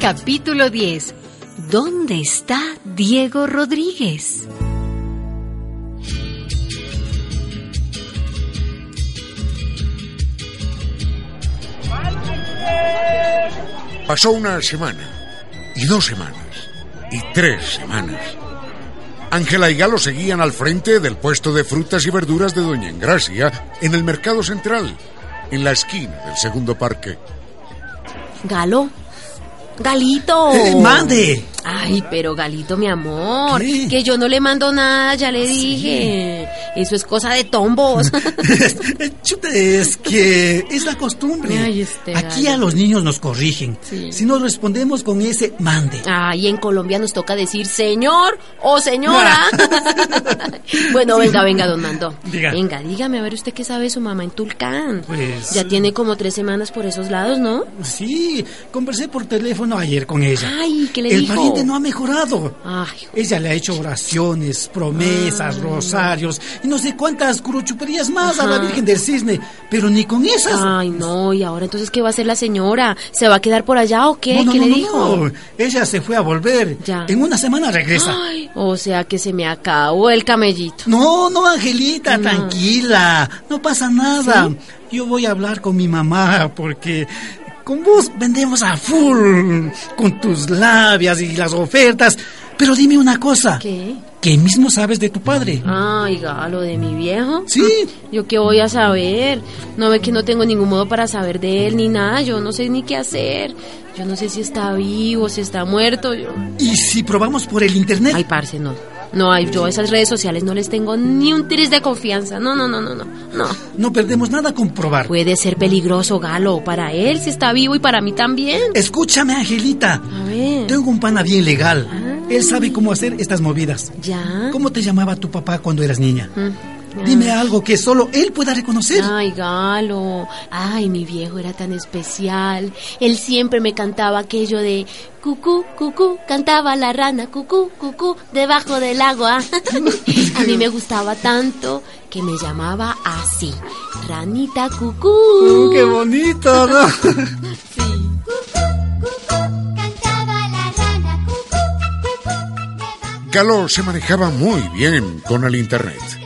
Capítulo 10. ¿Dónde está Diego Rodríguez? Pasó una semana, y dos semanas, y tres semanas. Ángela y Galo seguían al frente del puesto de frutas y verduras de Doña Engracia en el Mercado Central, en la esquina del segundo parque. Galo. Galito. Eh, ¡Mande! Ay, pero Galito, mi amor, ¿Qué? que yo no le mando nada, ya le dije. Eso es cosa de tombos. Chuta, es que es la costumbre. Ay, este Aquí a los niños nos corrigen. Sí. Si no respondemos con ese mande. Ay, en Colombia nos toca decir señor o señora. bueno, venga, venga, don Mando. Diga. Venga, dígame, a ver usted qué sabe su mamá en Tulcán. Pues- Ya tiene como tres semanas por esos lados, ¿no? Sí, conversé por teléfono ayer con ella. Ay, ¿qué le El dijo? Pariente no ha mejorado. Ay, Ella le ha hecho oraciones, promesas, rosarios y no sé cuántas curuchuperías más a la. Virgen del Cisne, pero ni con esas. ay, no, y ahora entonces, ¿qué va a hacer la señora? ¿Se va a quedar por allá o qué? No, no, ¿Qué no, le no, dijo? no. Ella se fue a volver. Ya. En una semana regresa. Ay, o sea que se me acabó el camellito. No, no, Angelita, tranquila, no pasa nada. Yo voy a hablar con mi mamá porque con vos vendemos a full con tus labias y las ofertas. Pero dime una cosa. ¿Qué? ¿Qué mismo sabes de tu padre? Ay, galo de mi viejo. Sí. ¿Yo qué voy a saber? No ve que no tengo ningún modo para saber de él ni nada. Yo no sé ni qué hacer. Yo no sé si está vivo, si está muerto. Yo... ¿Y si probamos por el internet? Ay, parce, no. No, yo a esas redes sociales no les tengo ni un tris de confianza. No, no, no, no, no. No. No perdemos nada con probar. Puede ser peligroso, Galo, para él si está vivo y para mí también. Escúchame, Angelita. A ver. Tengo un pana bien legal. Ah. Él sabe cómo hacer estas movidas. ¿Ya? ¿Cómo te llamaba tu papá cuando eras niña? Mm. Dime algo que solo él pueda reconocer. Ay, Galo. Ay, mi viejo era tan especial. Él siempre me cantaba aquello de cucú, cucú, cantaba la rana, cucú, cucú, debajo del agua. A mí me gustaba tanto que me llamaba así, ranita cucú. Uh, ¡Qué bonito, ¿no? Cantaba la rana, cucú, cucú. Galo se manejaba muy bien con el Internet.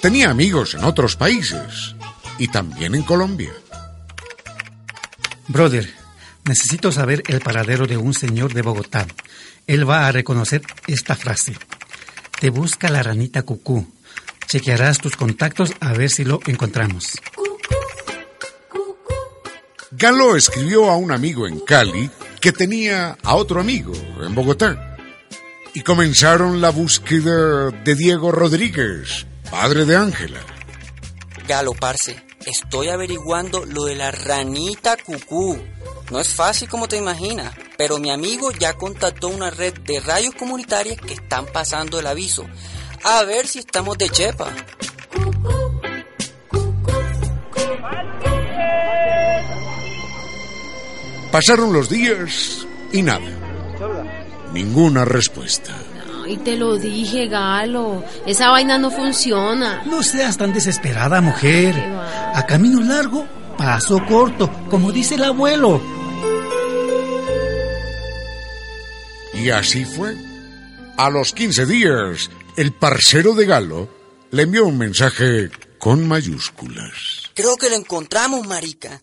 Tenía amigos en otros países y también en Colombia. Brother, necesito saber el paradero de un señor de Bogotá. Él va a reconocer esta frase. Te busca la ranita cucú. Chequearás tus contactos a ver si lo encontramos. Galo escribió a un amigo en Cali que tenía a otro amigo en Bogotá. Y comenzaron la búsqueda de Diego Rodríguez, padre de Ángela. Galo, parce, estoy averiguando lo de la ranita cucú. No es fácil como te imaginas, pero mi amigo ya contactó una red de radios comunitarias que están pasando el aviso. A ver si estamos de chepa. Pasaron los días y nada. Ninguna respuesta. Ay, te lo dije, Galo. Esa vaina no funciona. No seas tan desesperada, mujer. A camino largo, paso corto, como dice el abuelo. Y así fue. A los 15 días, el parcero de Galo le envió un mensaje con mayúsculas. Creo que lo encontramos, marica.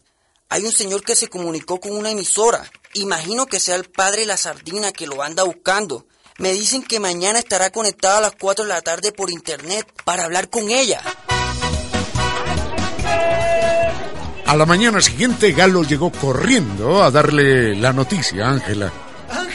Hay un señor que se comunicó con una emisora. Imagino que sea el padre de la sardina que lo anda buscando. Me dicen que mañana estará conectada a las 4 de la tarde por internet para hablar con ella. A la mañana siguiente, Galo llegó corriendo a darle la noticia a Ángela.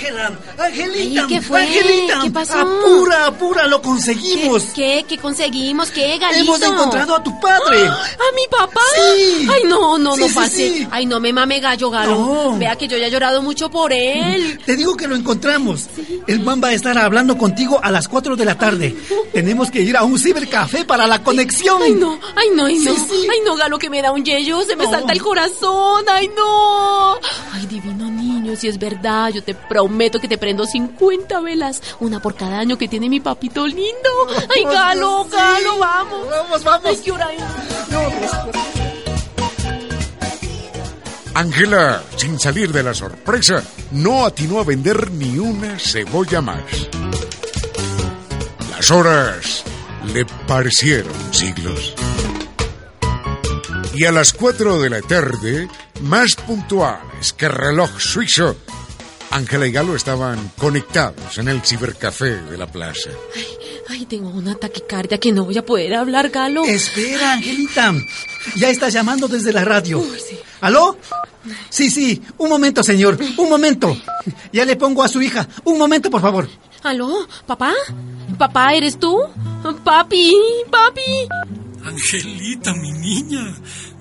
Ángela, Angelita, ¿qué fue? Angelita, ¿Qué pasó? apura, apura, lo conseguimos. ¿Qué? ¿Qué conseguimos? ¿Qué, Galito? Hemos encontrado a tu padre. ¿A mi papá? Sí. Ay, no, no, Sí, no sí, pase. Ay, no me mame gallo, galo. No. Vea que yo ya he llorado mucho por él. Te digo que lo encontramos. El man va a estar hablando contigo a las 4 de la tarde. Tenemos que ir a un cibercafé para la conexión. Ay, no, ay, no, ay, no. Sí, sí. Ay, no, galo, que me da un yello. Se me No. salta el corazón. Ay, no. Ay, divino si es verdad, yo te prometo que te prendo 50 velas. Una por cada año que tiene mi papito lindo. Ay, galo, Sí. galo, vamos. Vamos, vamos. Ay, qué hora es. Ángela, sin salir de la sorpresa, no atinó a vender ni una cebolla más. Las horas le parecieron siglos. Y a las cuatro de la tarde, más puntuales que reloj suizo, Ángela y Galo estaban conectados en el cibercafé de la plaza. Ay, tengo una taquicardia que no voy a poder hablar, galo. Espera, Angelita. Ya estás llamando desde la radio. sí. ¿Aló? Sí, sí. Un momento, señor. Un momento. Ya le pongo a su hija. Un momento, por favor. ¿Aló? ¿Papá? ¿Papá, eres tú? Papi, papi. Angelita, mi niña,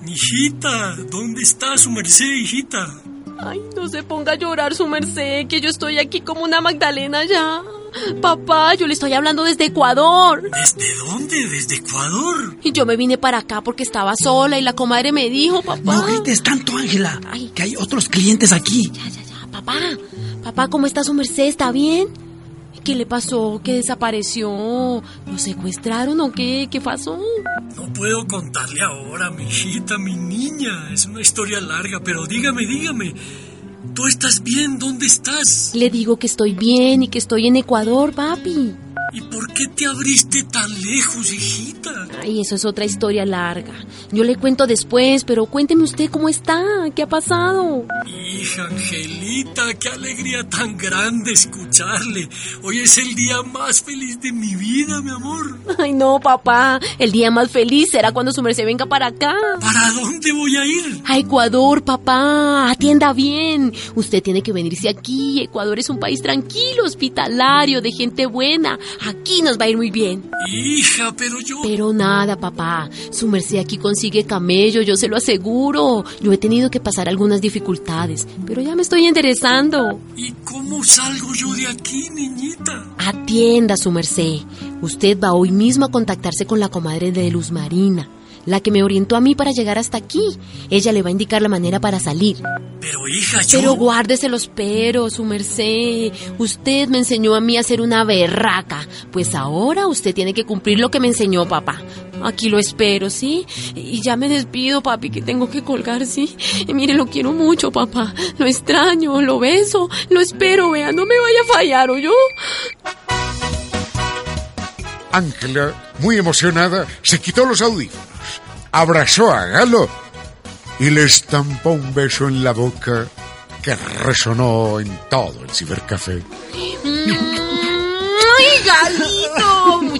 hijita, ¿dónde está su merced, hijita? Ay, no se ponga a llorar su merced, que yo estoy aquí como una Magdalena ya. Papá, yo le estoy hablando desde Ecuador. ¿Desde dónde? ¿Desde Ecuador? Y yo me vine para acá porque estaba sola y la comadre me dijo, papá. No grites tanto, Ángela. Que hay otros clientes aquí. Ya, ya, ya. Papá, papá, ¿cómo está su merced? ¿Está bien? ¿Qué le pasó? ¿Qué desapareció? ¿Lo secuestraron o qué? ¿Qué pasó? No puedo contarle ahora, mi hijita, mi niña. Es una historia larga, pero dígame, dígame. ¿Tú estás bien? ¿Dónde estás? Le digo que estoy bien y que estoy en Ecuador, papi. ¿Y por qué te abriste tan lejos, hijita? Ay, eso es otra historia larga. Yo le cuento después, pero cuénteme usted cómo está, qué ha pasado. Hija Angelita, qué alegría tan grande escucharle. Hoy es el día más feliz de mi vida, mi amor. Ay, no, papá. El día más feliz será cuando su merced venga para acá. ¿Para dónde voy a ir? A Ecuador, papá. Atienda bien. Usted tiene que venirse aquí. Ecuador es un país tranquilo, hospitalario, de gente buena. Aquí nos va a ir muy bien. Hija, pero yo... Pero nada, papá. Su merced aquí consigue camello, yo se lo aseguro. Yo he tenido que pasar algunas dificultades, pero ya me estoy interesando. ¿Y cómo salgo yo de aquí, niñita? Atienda, su merced. Usted va hoy mismo a contactarse con la comadre de Luz Marina, la que me orientó a mí para llegar hasta aquí. Ella le va a indicar la manera para salir. Pero hija, yo... Pero guárdese los peros, su merced. Usted me enseñó a mí a ser una berraca. Pues ahora usted tiene que cumplir lo que me enseñó papá. Aquí lo espero, ¿sí? Y ya me despido, papi, que tengo que colgar, ¿sí? Y mire, lo quiero mucho, papá. Lo extraño, lo beso, lo espero, vea, no me vaya a fallar, ¿o yo? Ángela, muy emocionada, se quitó los audífonos, abrazó a Galo y le estampó un beso en la boca que resonó en todo el cibercafé. ¡Ay, Galito!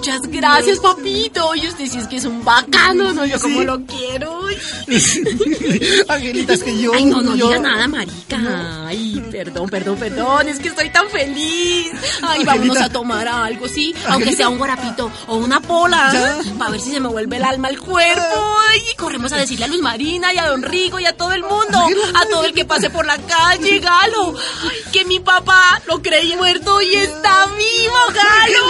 Muchas gracias, papito. Y usted sí es que es un bacano, ¿no? Yo como lo quiero. Angelita, es que yo. Ay, no, no yo- diga nada, marica. Ay, perdón, perdón, perdón. Es que estoy tan feliz. Ay, vámonos Angelita. a tomar algo, ¿sí? Aunque sea un guarapito o una pola. Para ver si se me vuelve el alma al cuerpo. Ay, y corremos a decirle a Luz Marina y a Don Rico y a todo el mundo. A todo el que pase por la calle, Galo. Ay, que mi papá lo creí muerto y está vivo, Galo.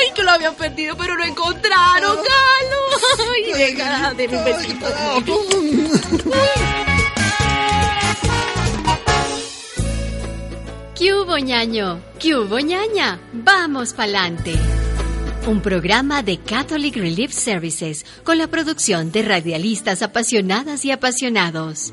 Ay, que lo habían perdido, pero lo encontraron, Galo. Ay, venga, denme un besito. ¿Qué hubo, ñaño? ¿Qué hubo, ñaña? Vamos pa'lante. Un programa de Catholic Relief Services con la producción de radialistas apasionadas y apasionados.